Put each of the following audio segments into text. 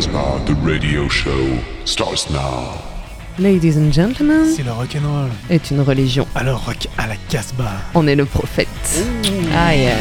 Casbah, the radio show, starts now. Ladies and gentlemen, C'est le rock'n'roll. est une religion. Alors rock à la Casbah. On est le prophète. Aïe, aïe, aïe.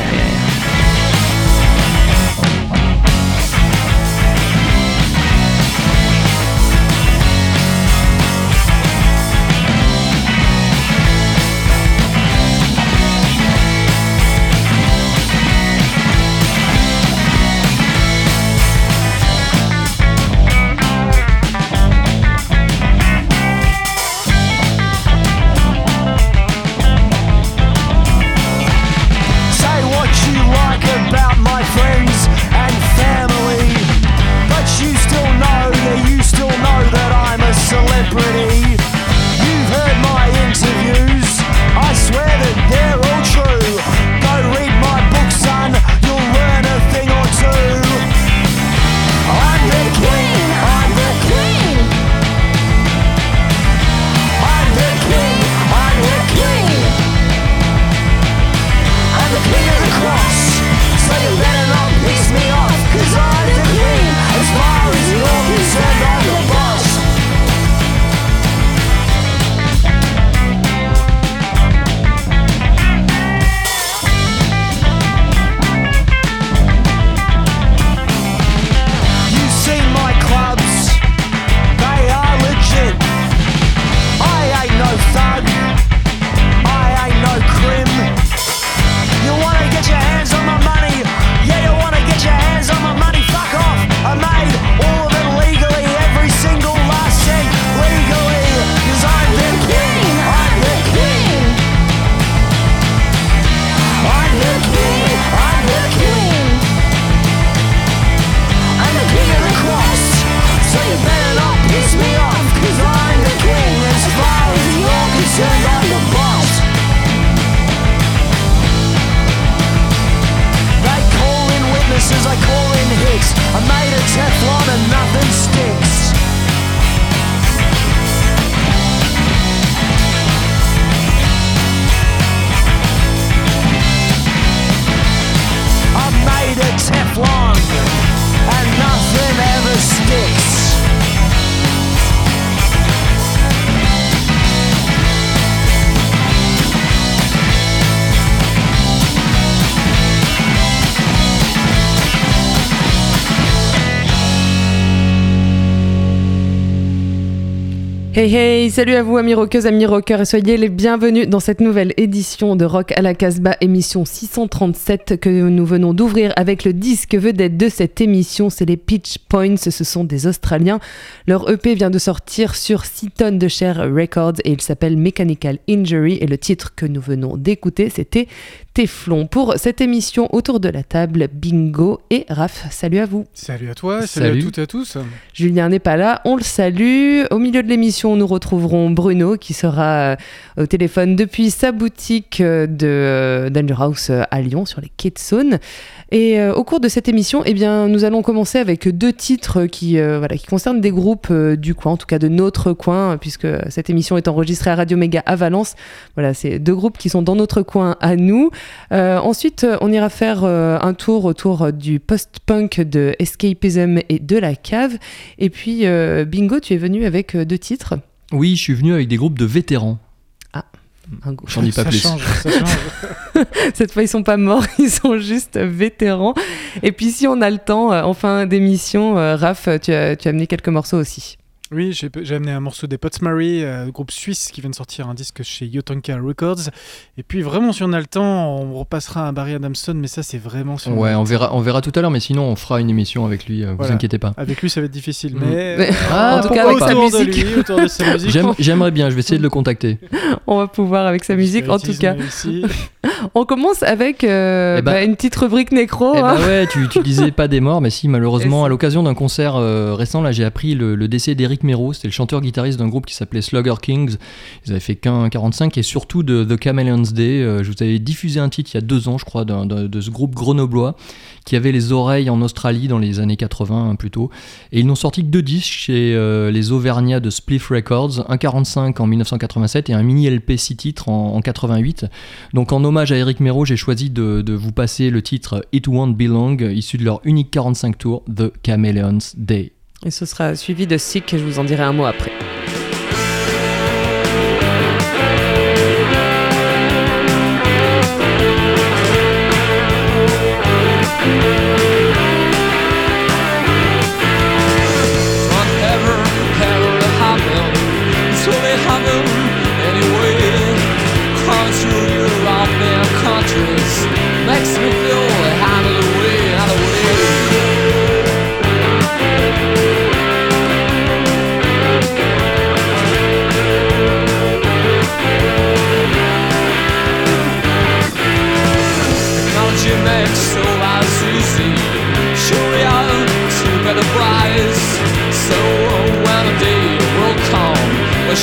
Hey hey, salut à vous amis rockeuses, amis rockeurs et soyez les bienvenus dans cette nouvelle édition de Rock à la Casbah, émission 637 que nous venons d'ouvrir avec le disque vedette de cette émission, c'est les Pitch Points, ce sont des Australiens. Leur EP vient de sortir sur 6 tonnes de chair records et il s'appelle Mechanical Injury et le titre que nous venons d'écouter c'était Teflon. Pour cette émission autour de la table, Bingo et Raph, salut à vous. Salut à toi, salut, Salut. à toutes et à tous. Julien n'est pas là, on le salue. Au milieu de l'émission, nous retrouverons Bruno qui sera euh, au téléphone depuis sa boutique euh, de euh, Danger House à Lyon sur les quais de Saône. Et euh, au cours de cette émission, eh bien, nous allons commencer avec deux titres qui, euh, voilà, qui concernent des groupes euh, du coin, en tout cas de notre coin, puisque cette émission est enregistrée à Radio Méga à Valence. Voilà, c'est deux groupes qui sont dans notre coin à nous. Euh, ensuite, euh, on ira faire euh, un tour autour du post-punk de Escapism et de la cave. Et puis, euh, Bingo, tu es venu avec euh, deux titres. Oui, je suis venu avec des groupes de vétérans. Un go- J'en dis pas ça plus. change, ça change. Cette fois, ils sont pas morts, ils sont juste vétérans. Et puis, si on a le temps, en fin d'émission, euh, Raph, tu as, tu as amené quelques morceaux aussi. Oui, j'ai j'ai amené un morceau des Potsmary, euh, groupe suisse qui vient de sortir un disque chez Yotanka Records. Et puis vraiment, si on a le temps, on repassera un Barry Adamson, mais ça c'est vraiment sur Ouais, on verra, on verra tout à l'heure, mais sinon on fera une émission avec lui, euh, vous inquiétez pas. Avec lui, ça va être difficile, Mm. mais Mais- Ah, en tout cas, avec sa musique, J'aimerais bien, je vais essayer de le contacter. on va pouvoir avec sa musique. En tout cas, on commence avec euh, Eh ben- bah, une petite rubrique nécro. Eh hein. bah ouais, tu, tu disais pas des morts, mais si, malheureusement, à l'occasion d'un concert euh, récent, là, j'ai appris le, le décès d'Eric Mero. C'était le chanteur-guitariste d'un groupe qui s'appelait Slugger Kings. Ils avaient fait qu'un 45 et surtout de The Chameleons Day. Euh, je vous avais diffusé un titre il y a deux ans, je crois, de ce groupe grenoblois qui avait les oreilles en Australie dans les années 80 hein, plutôt. Et ils n'ont sorti que deux disques chez euh, les Auvergnats de Spliff Records, un 45 en 1987 et un mini LP 6 titres en, en 88. Donc en hommage à Eric Mero, j'ai choisi de, vous passer le titre It Won't Be Long, issu de leur unique 45 tours, The Chameleons Day. Et ce sera suivi de Sick, et je vous en dirai un mot après.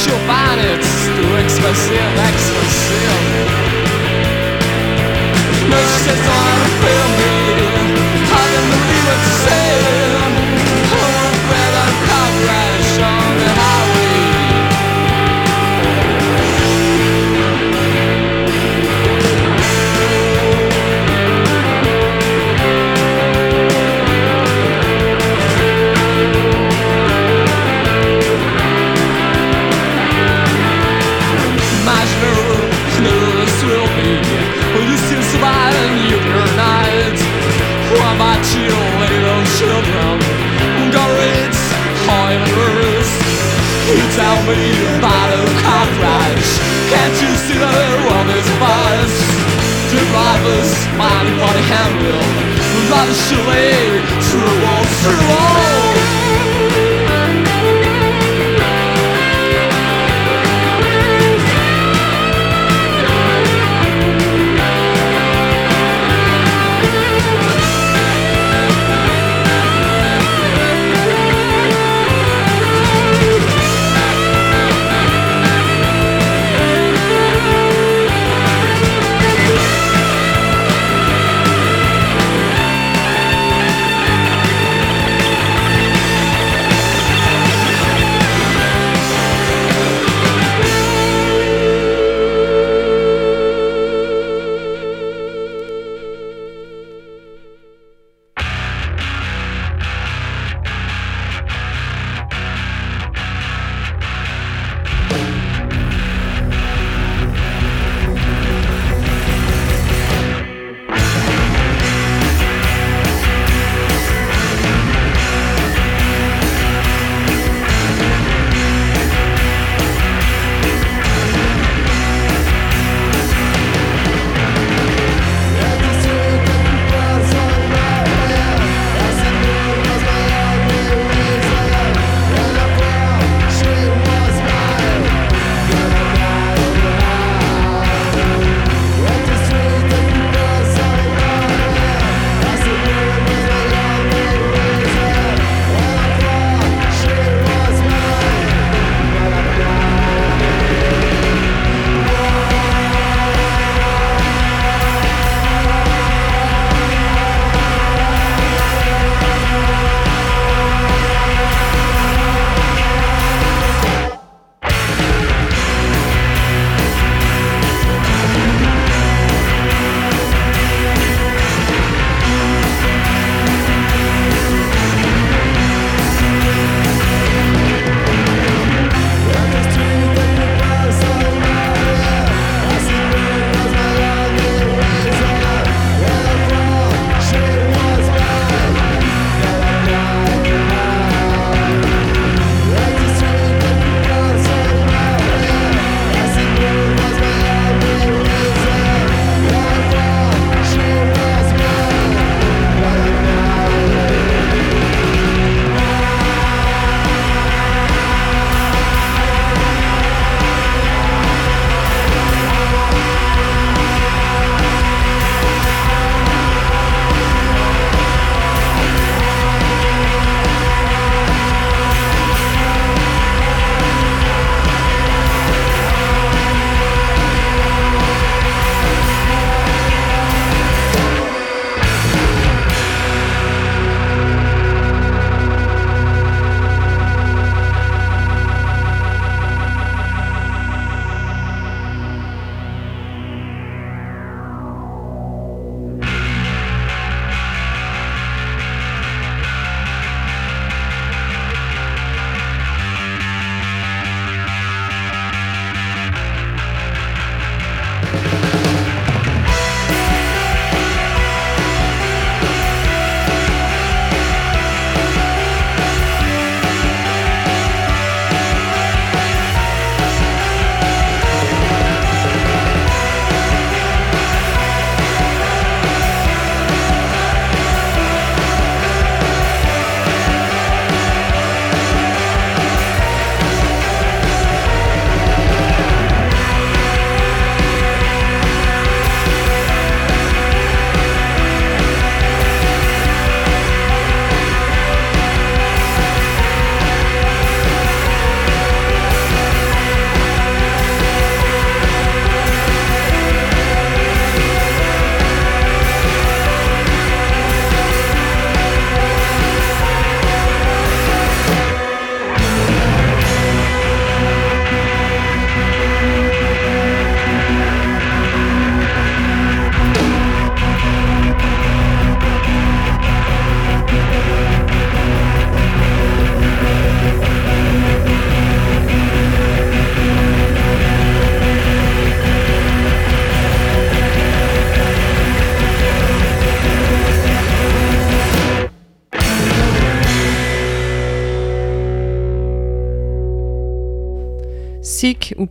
you'll find it's too expensive, expensive. Myślę, że film, ale to że You tell me about a car crash Can't you see that the world is fast? Driver's smiling for the handle? Love is surely true, oh, true, oh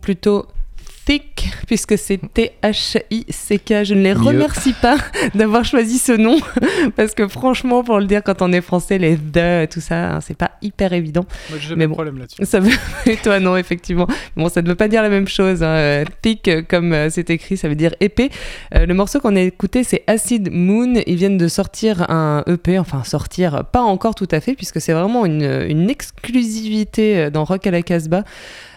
plutôt Thick, puisque c'est T-H-I-C-K. Je ne les Mieux. remercie pas d'avoir choisi ce nom, parce que franchement, pour le dire quand on est français, les the, tout ça, hein, c'est pas hyper évident. Moi, j'ai Mais jamais de bon. problème là-dessus. Ça veut... Et toi, non, effectivement. Bon, ça ne veut pas dire la même chose. hein. Thick, euh, comme euh, c'est écrit, ça veut dire épais. Euh, le morceau qu'on a écouté, c'est Acid Moon. Ils viennent de sortir un EP, enfin sortir, pas encore tout à fait, puisque c'est vraiment une, une exclusivité dans Rock à la Casbah.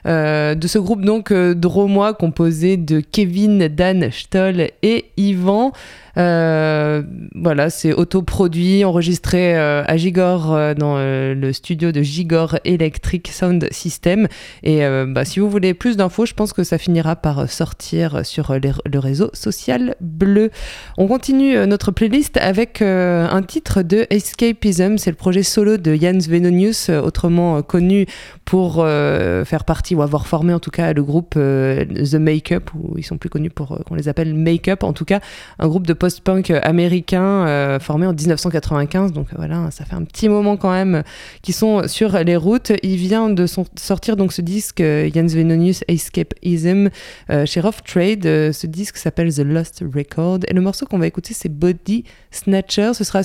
Euh, de ce groupe donc euh, dromois composé de Kevin, Dan, Stoll et Yvan. Euh, voilà, c'est autoproduit, enregistré euh, à Gigor euh, dans le studio de Gigor Electric Sound System. Et bah, si vous voulez plus d'infos, je pense que ça finira par sortir sur le réseau social bleu. On continue notre playlist avec un titre de Escapism. C'est le projet solo de Jans Venonius, autrement connu pour faire partie ou avoir formé en tout cas le groupe The Makeup, ou ils sont plus connus pour qu'on les appelle Makeup, en tout cas un groupe de post-punk américain euh, formé en 1995. Donc voilà, ça fait un petit moment quand même qu'ils sont sur les routes. Il vient de sortir donc ce disque euh, Jans Venonius Escapism euh, chez Rough Trade. Ce disque s'appelle The Lost Record et le morceau qu'on va écouter c'est Body Snatcher. Ce sera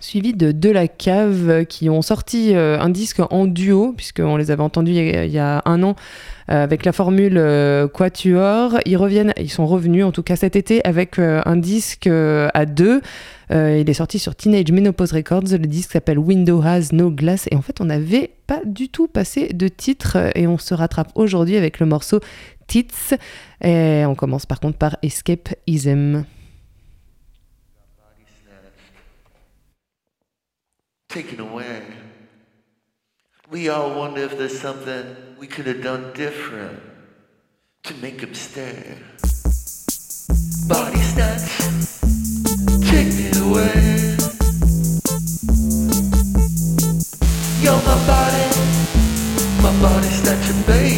suivi de De La Cave euh, qui ont sorti euh, un disque en duo puisqu'on les avait entendus il y a, un an euh, avec la formule Quatuor. Ils reviennent, ils sont revenus en tout cas cet été avec un disque à deux. Il est sorti sur Teenage Menopause Records. Le disque s'appelle Window Has No Glass. Et en fait, on n'avait pas du tout passé de titre. Et on se rattrape aujourd'hui avec le morceau Tits. Et on commence par contre par Escape Ism. Taken away. We all wonder if there's something we could have done different to make him stay. Body snatch, take me away. You're my body, my body snatcher, baby.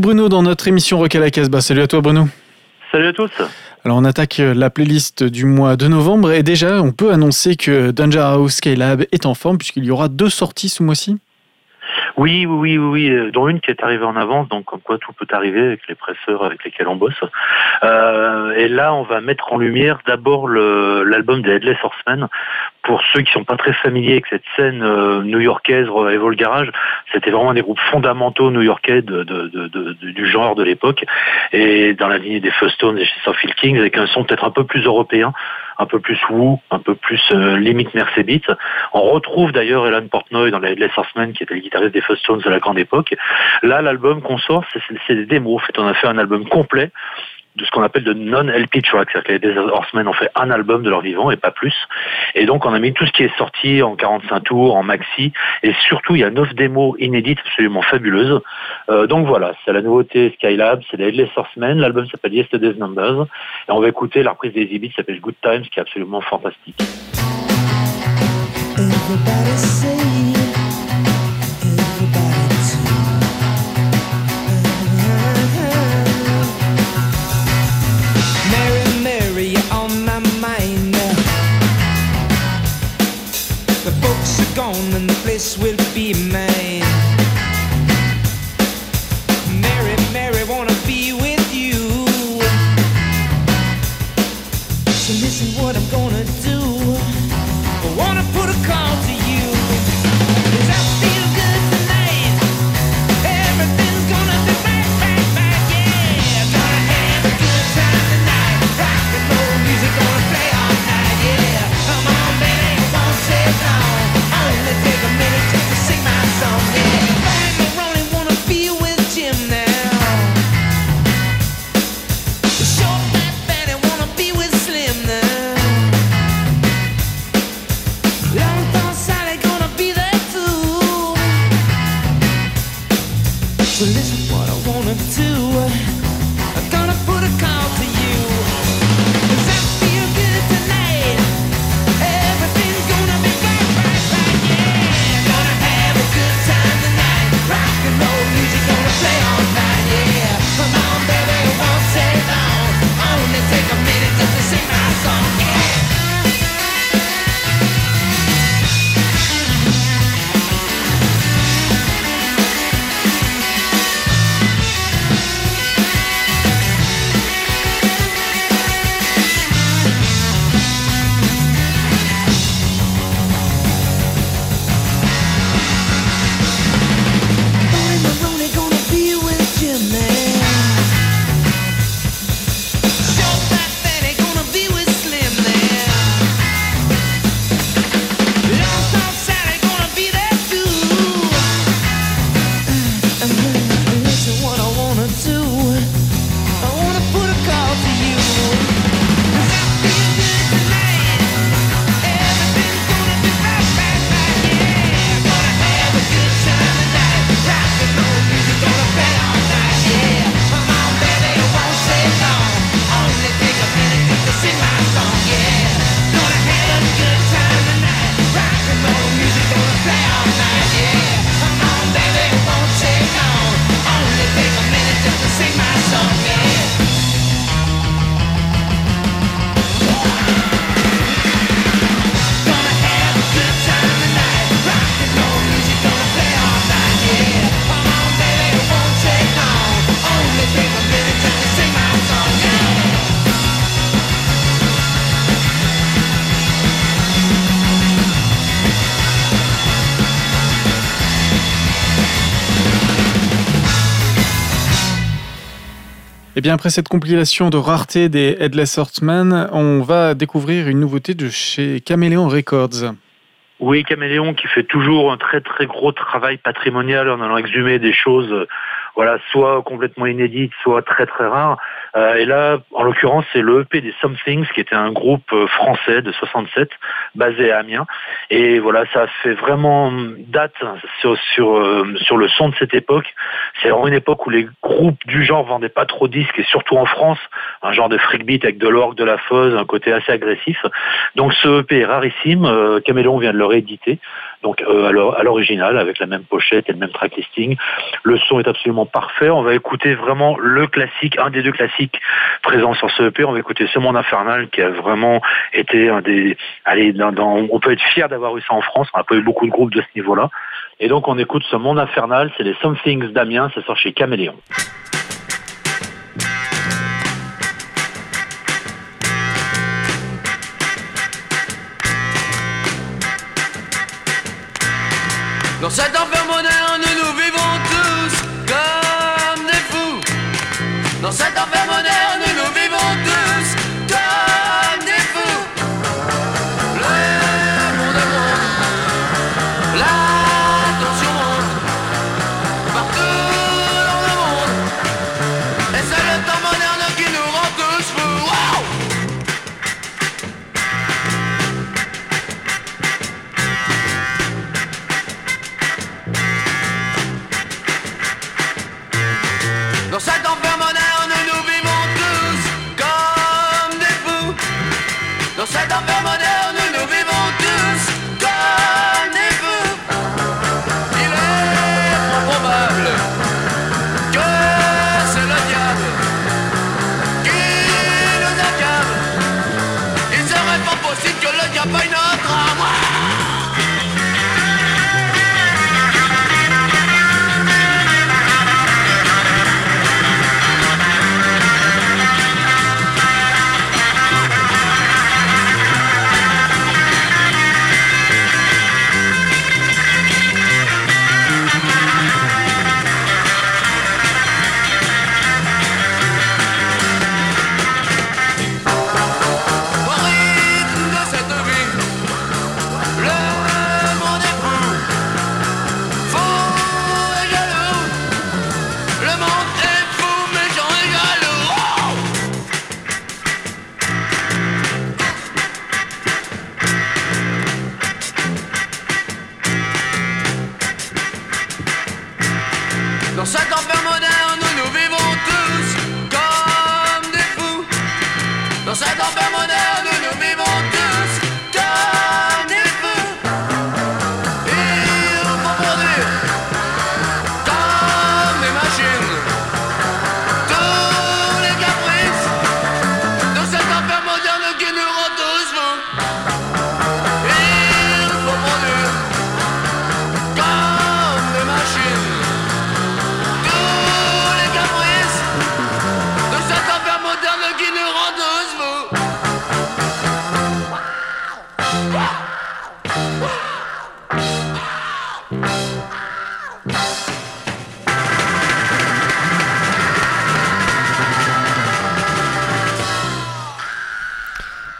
Retrouve Bruno dans notre émission Rock à la Casbah. Salut à toi Bruno. Salut à tous. Alors on attaque euh, la playlist du mois de novembre et déjà on peut annoncer que Danger House Skylab est en forme puisqu'il y aura deux sorties ce mois-ci. Oui, oui, oui, oui, euh, dont une qui est arrivée en avance, donc comme quoi tout peut arriver avec les presseurs avec lesquels on bosse. Euh, et là, on va mettre en lumière d'abord l'album des Headless Horsemen. Pour ceux qui sont pas très familiers avec cette scène euh, new-yorkaise Evol Garage, c'était vraiment des groupes fondamentaux new-yorkais du genre de l'époque, et dans la lignée des Fuzz-Tones et chez Soulful Kings, avec un son peut-être un peu plus européen, un peu plus woo, un peu plus euh, limite Mercedes. On retrouve d'ailleurs Elan Portnoy dans les Headless Horsemen, qui était le guitariste des Fuzz-Tones à la grande époque. Là, l'album qu'on sort, c'est des démos. En fait, on a fait un album complet de ce qu'on appelle de non-LP track, c'est-à-dire que les Horsemen ont fait un album de leur vivant et pas plus. Et donc, on a mis tout ce qui est sorti en 45 tours, en maxi, et surtout, il y a neuf démos inédites absolument fabuleuses. Euh, donc voilà, c'est la nouveauté Skylab, c'est les Headless Horsemen, l'album s'appelle Yesterday's Numbers, et on va écouter la reprise des Exhibits qui s'appelle Good Times, qui est absolument fantastique. Are gone and the place will be mine. Et bien après cette compilation de rareté des Headless Horsemen, on va découvrir une nouveauté de chez Caméléon Records. Oui, Caméléon qui fait toujours un très très gros travail patrimonial en allant exhumer des choses, euh, soit complètement inédites, soit très très rares. Euh, et là, en l'occurrence, c'est le EP des Somethings, qui était un groupe euh, français de 67, basé à Amiens. Et voilà, ça fait vraiment date sur sur, euh, sur le son de cette époque. C'est vraiment une époque où les groupes du genre vendaient pas trop de disques, et surtout en France, un genre de freak beat avec de l'orgue, de la fuzz, un côté assez agressif. Donc ce EP est rarissime. Caméléon vient de le rééditer, donc euh, à l'or- à l'original avec la même pochette et le même track listing. Le son est absolument parfait. On va écouter vraiment le classique, un des deux classiques présents sur ce EP. On va écouter Ce Monde Infernal qui a vraiment été un des. Allez, on peut être fier d'avoir eu ça en France. On n'a pas eu beaucoup de groupes de ce niveau-là. Et donc on écoute Ce Monde Infernal. C'est les Somethings d'Amiens. Ça sort chez Caméléon. Dans cet enfer moderne, nous Dans cet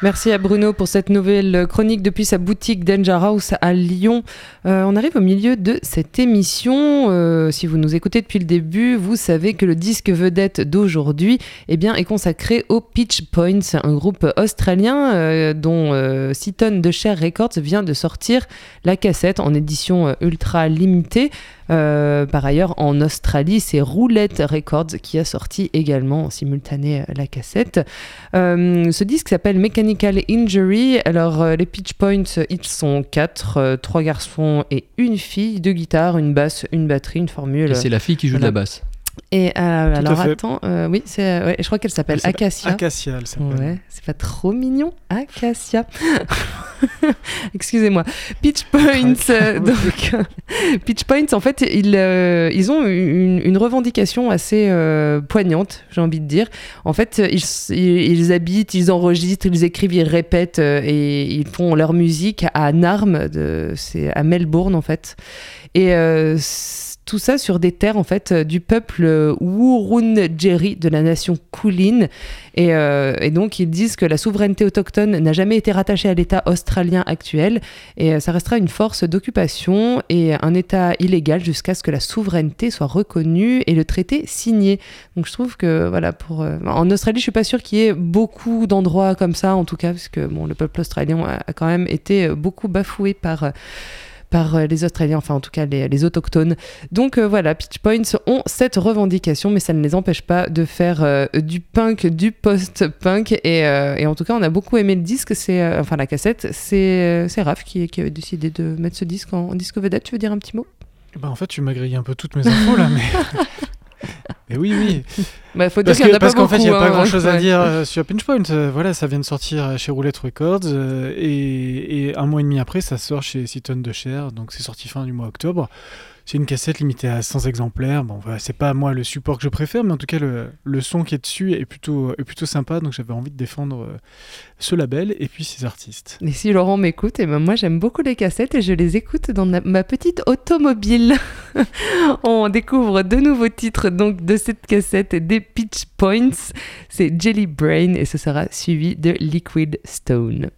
Merci à Bruno pour cette nouvelle chronique depuis sa boutique Danger House à Lyon. Euh, on arrive au milieu de cette émission. Euh, si vous nous écoutez depuis le début, vous savez que le disque vedette d'aujourd'hui eh bien, est consacré au Pitch Points, un groupe australien euh, dont euh, Seaton de Cher Records vient de sortir la cassette en édition ultra limitée. Par ailleurs, en Australie, c'est Roulette Records qui a sorti également en simultané la cassette. Ce disque s'appelle Mechanical Injury. Alors, euh, les pitch points, ils sont quatre, euh, trois garçons et une fille, deux guitares, une basse, une batterie, une formule. Et c'est la fille qui joue de la basse. Et euh, alors, attends, euh, oui, c'est, ouais, je crois qu'elle s'appelle Elle s'appelle Acacia. Acacia, elle s'appelle. Ouais, c'est pas trop mignon. Acacia. Excusez-moi. Pitch Points. euh, donc, Pitch Points, en fait, ils, euh, ils ont une, une revendication assez euh, poignante, j'ai envie de dire. En fait, ils, ils, habitent, ils enregistrent, ils écrivent, ils répètent euh, et ils font leur musique à Narm, c'est à Melbourne en fait. Et euh, tout ça sur des terres en fait euh, du peuple euh, Wurundjeri de la nation Kulin. Et, euh, et donc ils disent que la souveraineté autochtone n'a jamais été rattachée à l'État australien actuel et ça restera une force d'occupation et un État illégal jusqu'à ce que la souveraineté soit reconnue et le traité signé. Donc je trouve que voilà pour en Australie je suis pas sûre qu'il y ait beaucoup d'endroits comme ça en tout cas parce que bon le peuple australien a, quand même été beaucoup bafoué par par euh, les Australiens, enfin en tout cas les, les autochtones. Donc euh, voilà, Pitch Points ont cette revendication, mais ça ne les empêche pas de faire euh, du punk, du post-punk. Et, et en tout cas, on a beaucoup aimé le disque, c'est enfin la cassette. C'est c'est Raph qui, qui avait décidé de mettre ce disque en, en disque vedette. Tu veux dire un petit mot? Bah, en fait, tu m'as grillé un peu toutes mes infos là, mais. Et oui, oui. Bah, faut dire Parce qu'il y en qu'en fait, il n'y a pas hein, grand chose à dire euh, sur Pinch Point. Euh, voilà, ça vient de sortir euh, chez Roulette Records euh, et, et un mois et demi après, ça sort chez Seaton de Cher. Donc, c'est sorti fin du mois octobre. C'est une cassette limitée à 100 exemplaires. Bon, voilà, c'est pas moi le support que je préfère, mais en tout cas, le, son qui est dessus est plutôt, sympa. Donc, j'avais envie de défendre euh, ce label et puis ces artistes. Et si Laurent m'écoute, et ben moi j'aime beaucoup les cassettes et je les écoute dans ma petite automobile. On découvre de nouveaux titres donc de cette cassette des Pitch Points. C'est Jelly Brain et ce sera suivi de Liquid Stone.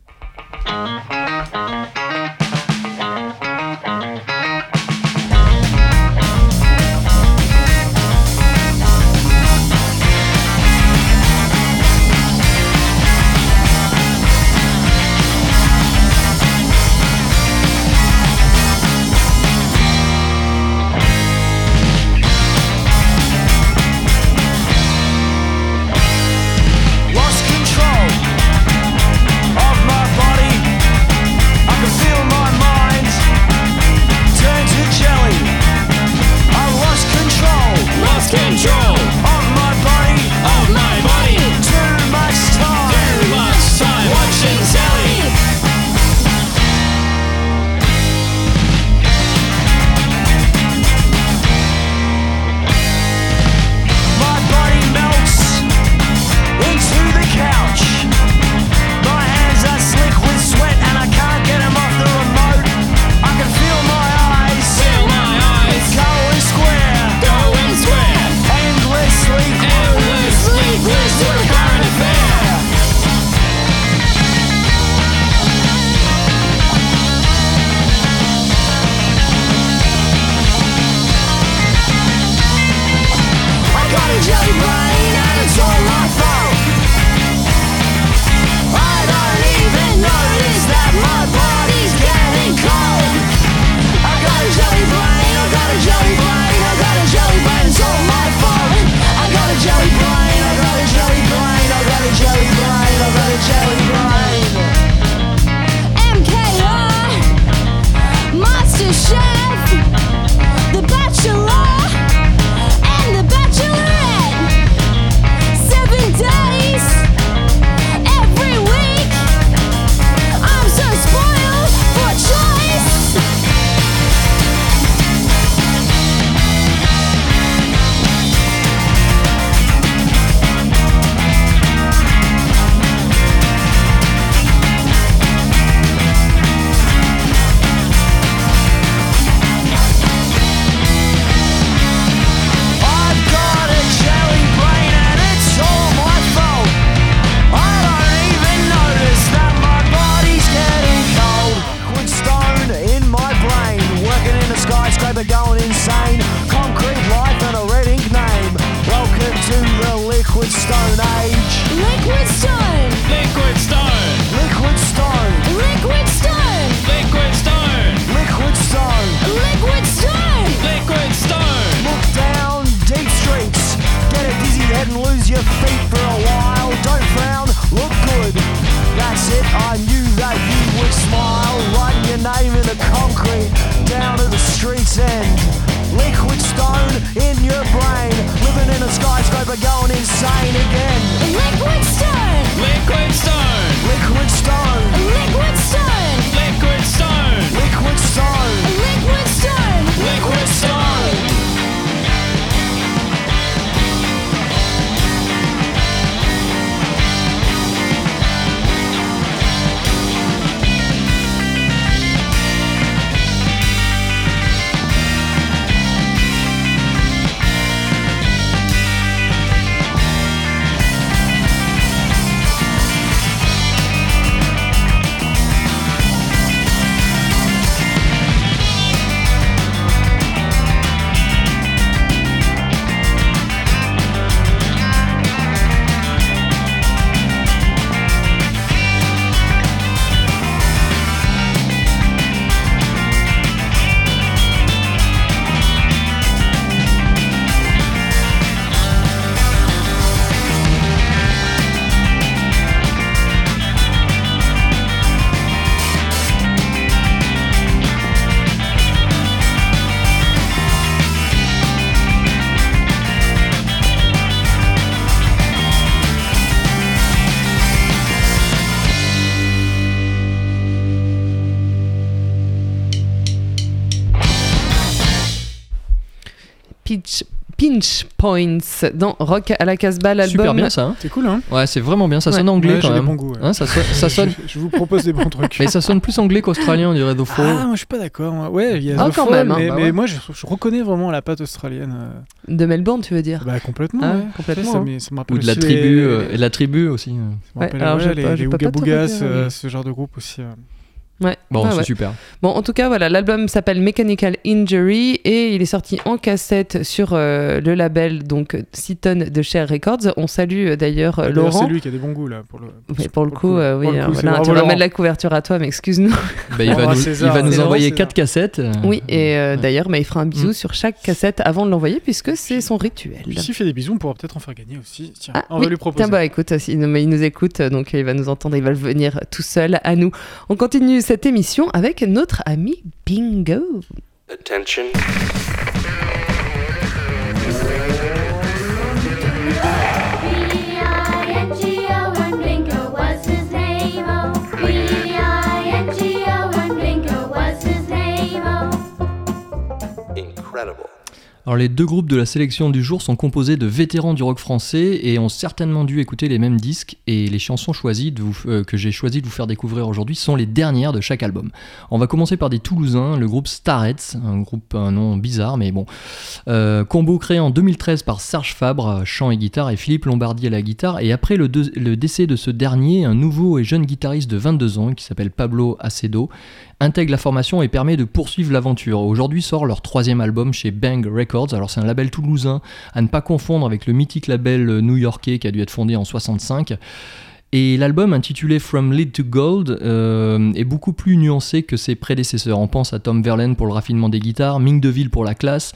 Points dans Rock à la Casbah, l'album. Super bien ça. hein. C'est cool, hein Ouais, c'est vraiment bien. Ça Ouais. sonne anglais Ouais, quand j'ai des même. bons goûts, ouais. Hein, ça, sonne- ça sonne. Je, je vous propose des bons trucs. Mais ça sonne plus anglais qu'australien, on dirait The Fall. Ah, moi je suis pas d'accord. Ouais, il y a Ah, The quand Fall, même, hein. mais, Bah mais moi je, je reconnais vraiment la patte australienne. euh, De Melbourne, tu veux dire? Bah complètement. Ah, ouais. complètement, Ça, hein. ça rappelle Ou de la tribu, les- euh, et de la tribu aussi. euh. ça me Ouais, rappelle, alors les, les redire, euh, ce genre de groupe aussi. Ouais. Bon, Ah c'est ouais. super. Bon, en tout cas, voilà, l'album s'appelle Mechanical Injury et il est sorti en cassette sur euh, le label donc Seaton de Cher Records. On salue euh, d'ailleurs euh, Laurent. C'est lui qui a des bons goûts là. Pour le, Ouais, pour le coup, euh, oui, Pour le euh, coup, voilà, tu ramènes la couverture à toi, mais excuse-nous. Bah, il va nous, César, il va nous envoyer César. quatre cassettes. Oui, et euh, Ouais. d'ailleurs, mais il fera un bisou Mm. sur chaque cassette avant de l'envoyer puisque c'est son rituel. S'il fait des bisous, on pourra peut-être en faire gagner aussi. Tiens, Ah, on oui. va lui proposer. Tiens, bah écoute, il nous, il nous écoute, donc il va nous entendre, il va venir tout seul à nous. On continue cette émission avec notre ami Bingo. Attention. Oh? Oh? Incredible. Alors les deux groupes de la sélection du jour sont composés de vétérans du rock français et ont certainement dû écouter les mêmes disques et les chansons choisies euh, que j'ai choisi de vous faire découvrir aujourd'hui sont les dernières de chaque album. On va commencer par des Toulousains, le groupe Starets, un groupe un nom bizarre mais bon. Euh, combo créé en 2013 par Serge Fabre, chant et guitare, et Philippe Lombardi à la guitare. Et après le, le décès de ce dernier, un nouveau et jeune guitariste de 22 ans qui s'appelle Pablo Acedo intègre la formation et permet de poursuivre l'aventure. Aujourd'hui sort leur troisième album chez Bang Records. Alors c'est un label toulousain à ne pas confondre avec le mythique label new-yorkais qui a dû être fondé en 65. Et l'album intitulé From Lead to Gold euh, est beaucoup plus nuancé que ses prédécesseurs. On pense à Tom Verlaine pour le raffinement des guitares, Ming DeVille pour la classe,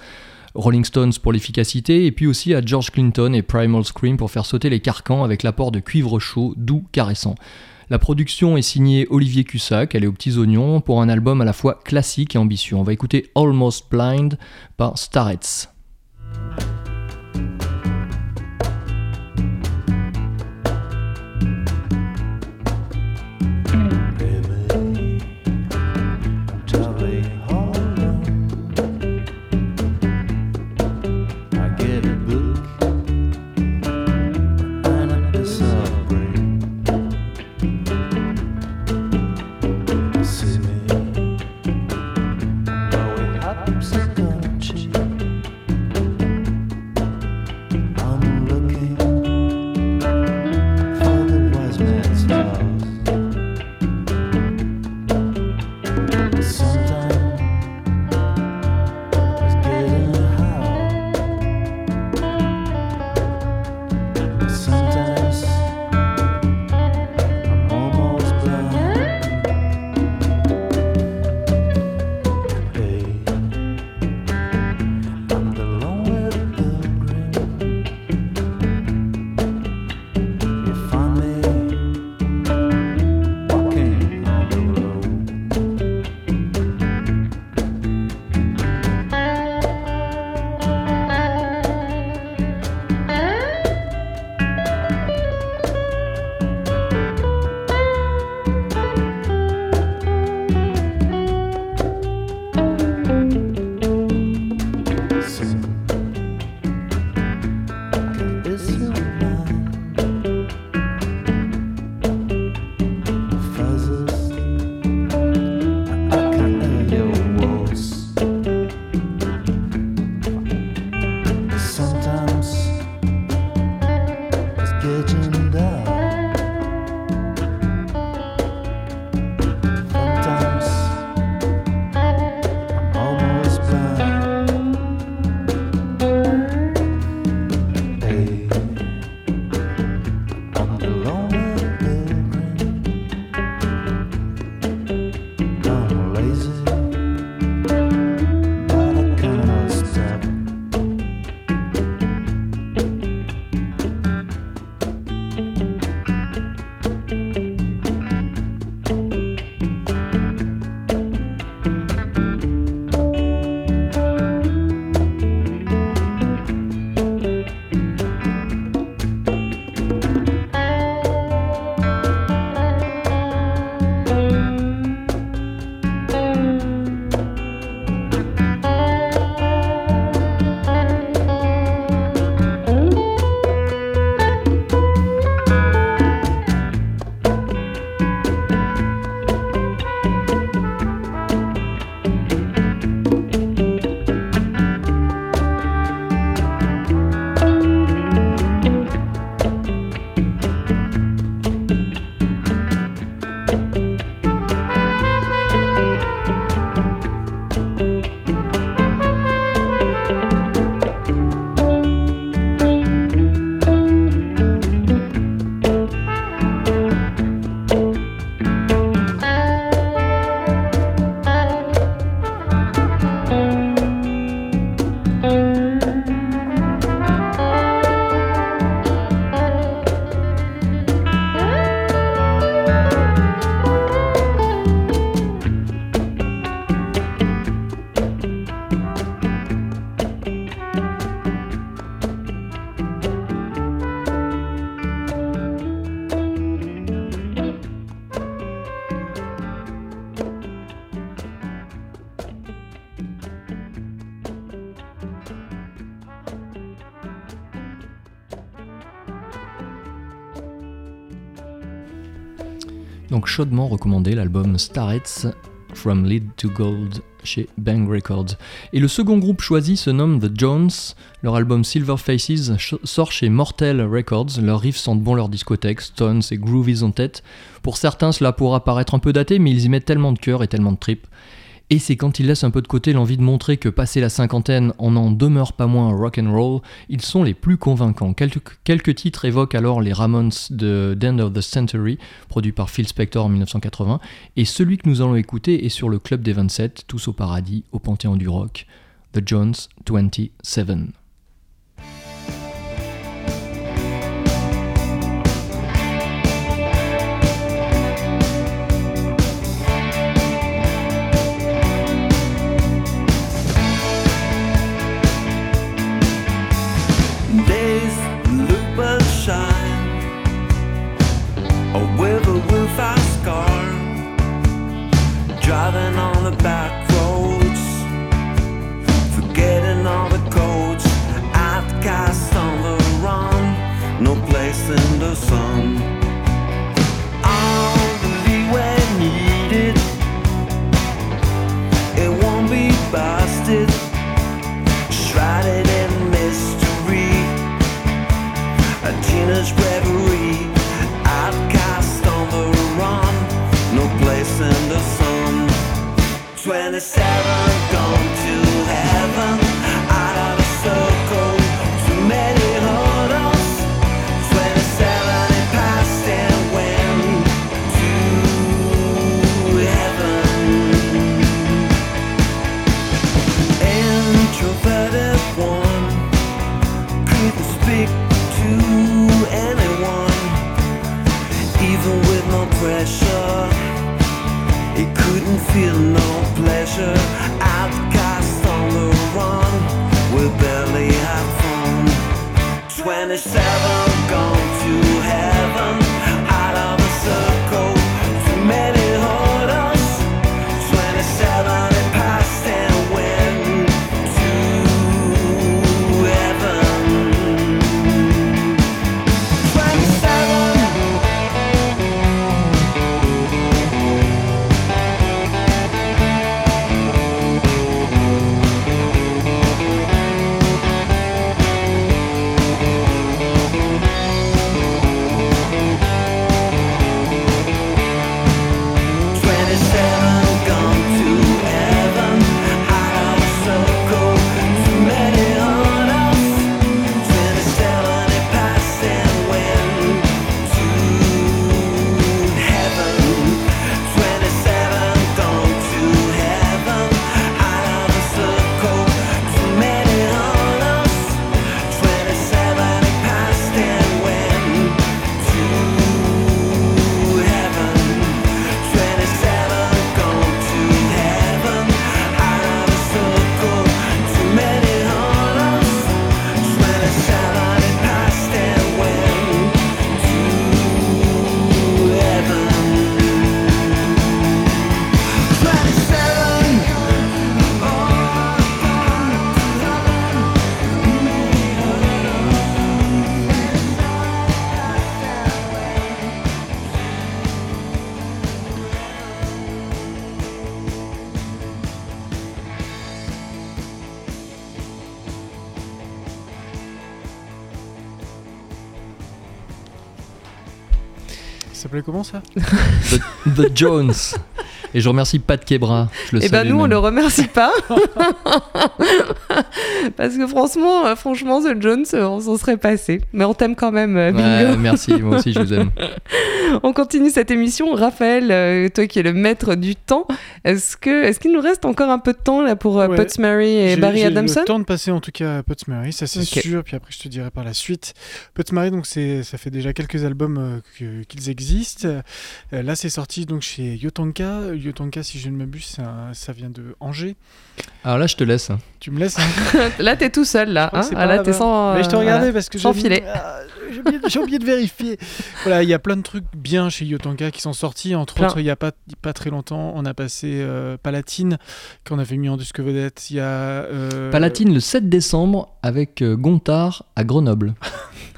Rolling Stones pour l'efficacité, et puis aussi à George Clinton et Primal Scream pour faire sauter les carcans avec l'apport de cuivre chaud, doux, caressant. La production est signée Olivier Cussac, elle est aux petits oignons, pour un album à la fois classique et ambitieux. On va écouter Almost Blind par Starets. Chaudement recommandé l'album Starets From Lead to Gold chez Bang Records. Et le second groupe choisi se nomme The Jones. Leur album Silver Faces sort chez Mortel Records. Leurs riffs sentent bon leur discothèque, stones et groovies en tête. Pour certains, cela pourra paraître un peu daté, mais ils y mettent tellement de cœur et tellement de tripes. Et c'est quand ils laissent un peu de côté l'envie de montrer que passé la cinquantaine, on n'en demeure pas moins rock and roll, ils sont les plus convaincants. Quelques, quelques titres évoquent alors les Ramones de End of the Century, produit par Phil Spector en 1980, et celui que nous allons écouter est sur le Club des 27, tous au paradis, au Panthéon du Rock, The Jones 27. 27 gone Ça The, The Jones. Et je remercie Pat Kebra. Je le Eh ben nous, on le remercie pas. Parce que franchement, euh, franchement, The Jones, euh, on s'en serait passé. Mais on t'aime quand même, euh, Bingo. Ouais, merci, moi aussi je vous aime. On continue cette émission. Raphaël, toi qui es le maître du temps, est-ce que est-ce qu'il nous reste encore un peu de temps là pour Ouais. Putz Mary et J'ai- Barry j'ai Adamson? le temps de passer en tout cas à Putz Mary, ça c'est sûr, puis après je te dirai par la suite. Putz Mary, donc c'est, ça fait déjà quelques albums euh, qu'ils existent. Euh, là c'est sorti donc chez Yotanka. Yotanka, si je ne m'abuse, ça vient de Angers. Alors là, je te laisse. Tu me laisses hein Là, t'es tout seul là. hein. Ah, là, t'es sans. Mais je te euh, regardais voilà, parce que j'ai-. Ah, j'ai oublié, oublié de vérifier. Voilà, il y a plein de trucs bien chez Yotanka qui sont sortis. Entre Plein. autres, il y a pas, pas très longtemps, on a passé euh, Palatine qu'on avait mis en disque vedette. Il y a euh, Palatine le 7 décembre avec euh, Gontard à Grenoble.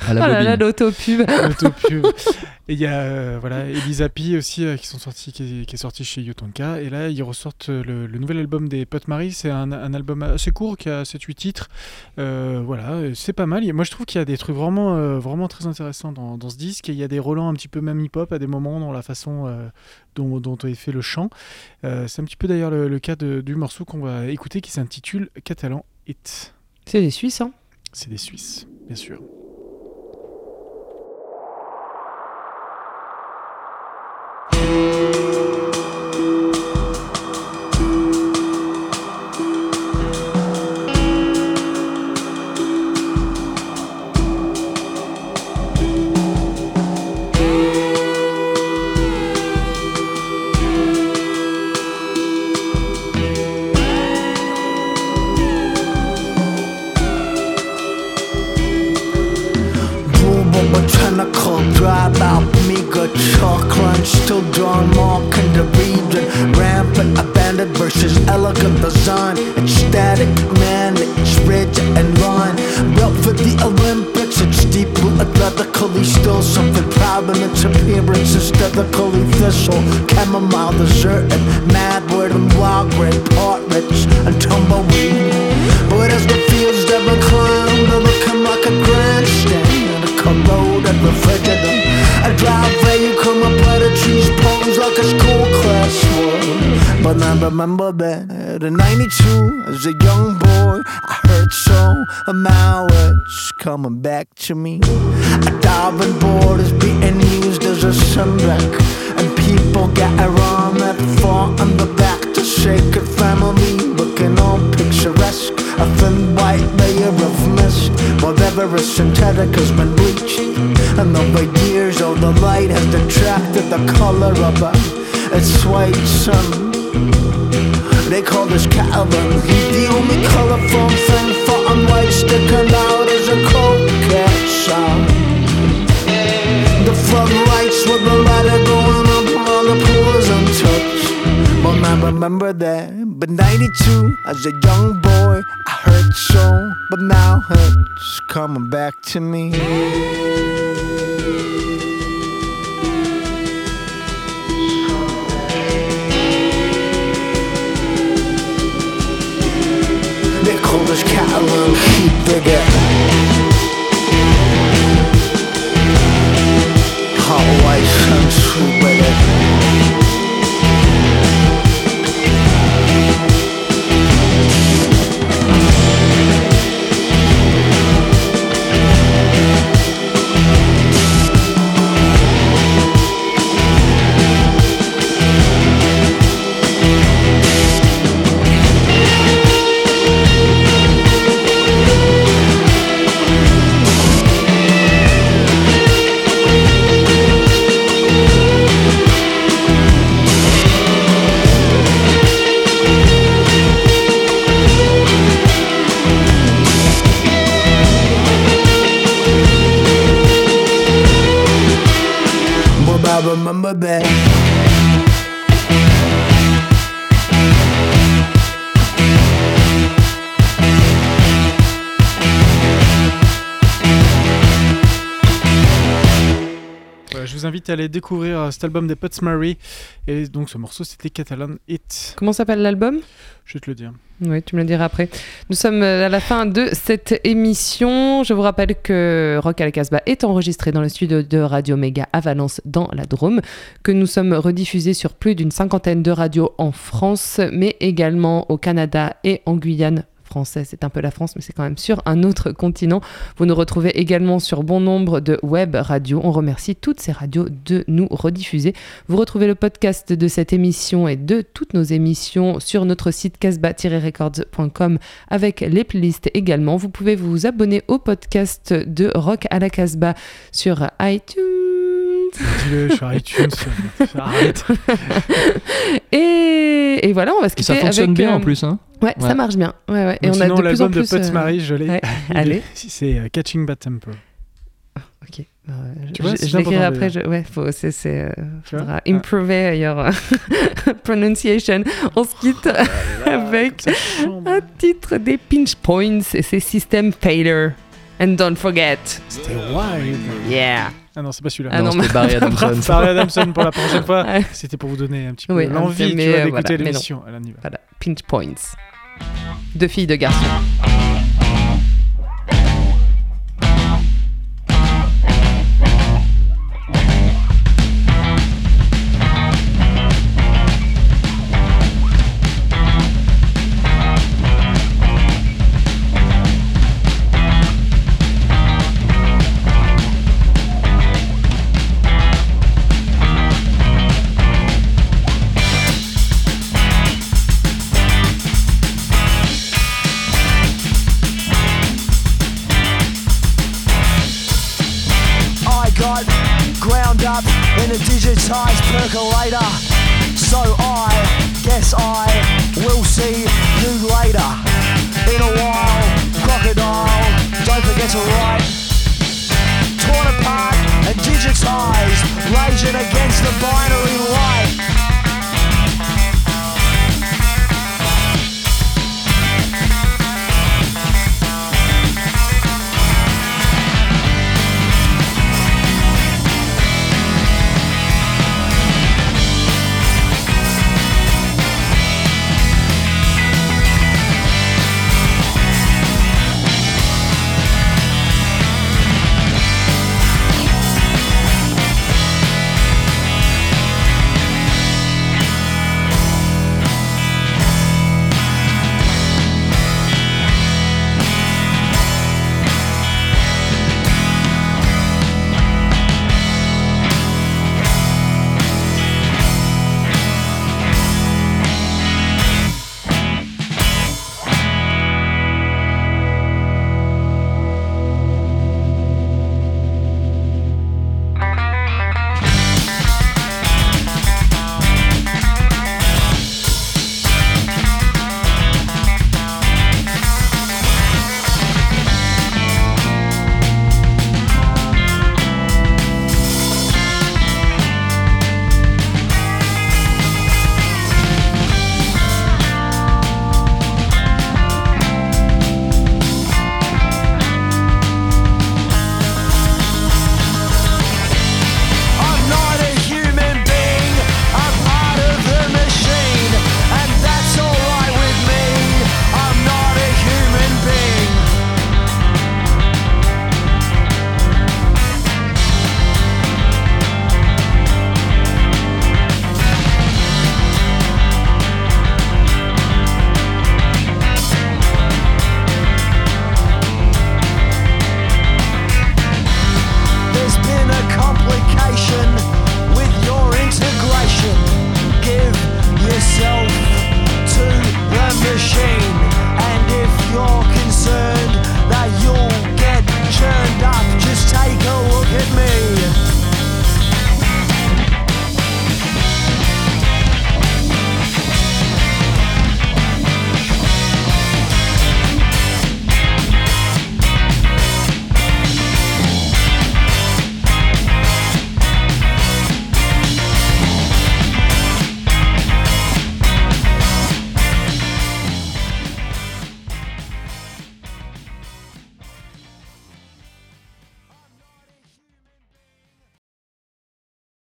À la Oh là l'autopub. L'autopub. Et il y a euh, voilà, Elisa P aussi euh, qui, sont sortis, qui, est, qui est sorti chez Yotonka. Et là, ils ressortent euh, le, le nouvel album des Potes Marie. C'est un, un album assez court qui a 7-8 titres. Euh, voilà, c'est pas mal. Et Moi, je trouve qu'il y a des trucs vraiment, vraiment très intéressants dans, dans ce disque. Et il y a des relents un petit peu même hip-hop à des moments dans la façon dont, dont est fait le chant. C'est un petit peu d'ailleurs le, le cas de- du morceau qu'on va écouter qui s'intitule Catalan Hit. C'est des Suisses, hein? C'est des Suisses, bien sûr. To me. A diving board is being used as a sunblock, And people get around that far on the back to shake a family looking all picturesque. A thin white layer of mist, whatever is synthetic has been bleached. And over years, all the light has detracted the color of a, its white sun. They call this Calvin. The only colorful thing for white sticking out as a coquette sound. The floodlights with the ladder going up while the pool is untouched. Well, I remember that. But 92, as a young boy, I heard so. But now it's coming back to me. kalmış kalın Digga Hawaii sun su better remember that. Vous invite à aller découvrir euh, cet album des Pots Mary. Et donc ce morceau c'était Catalan Hit. Comment s'appelle l'album? Je vais te le dire. Oui, tu me le diras après. Nous sommes euh, à la fin de cette émission. Je vous rappelle que Rock à la Casbah est enregistré dans le studio de Radio Méga à Valence, dans la Drôme, que nous sommes rediffusés sur plus d'une cinquantaine de radios en France, mais également au Canada et en Guyane français, c'est un peu la France, mais c'est quand même sur un autre continent. Vous nous retrouvez également sur bon nombre de web radios. On remercie toutes ces radios de nous rediffuser. Vous retrouvez le podcast de cette émission et de toutes nos émissions sur notre site casbah-records.com avec les playlists également. Vous pouvez vous abonner au podcast de Rock à la Casbah sur iTunes. Dis-le sur iTunes. Arrête. et, et voilà, on va se Et ça quitter fonctionne avec, bien euh, en plus, hein Ouais, ça marche bien. Ouais, ouais. Et on a sinon, de l'album de plus. Pots euh, Mary, je l'ai. Allez. C'est euh, Catching Bad Temper. Ok. Euh, Tu je l'écrirai après. Je, ouais, faut, c'est, c'est, euh, faudra Ah. improver your euh, pronunciation. On se quitte avec un titre des Pinch Points et c'est System Failure. And don't forget. C'était wild. Yeah. Ah non, c'est pas celui-là. Ah non, Non, c'était Barry Adamson. Barry Adamson pour la prochaine fois. Ouais. C'était pour vous donner un petit peu Oui, l'envie d'écouter voilà, l'émission. Voilà, pinch points. Deux filles, deux garçons.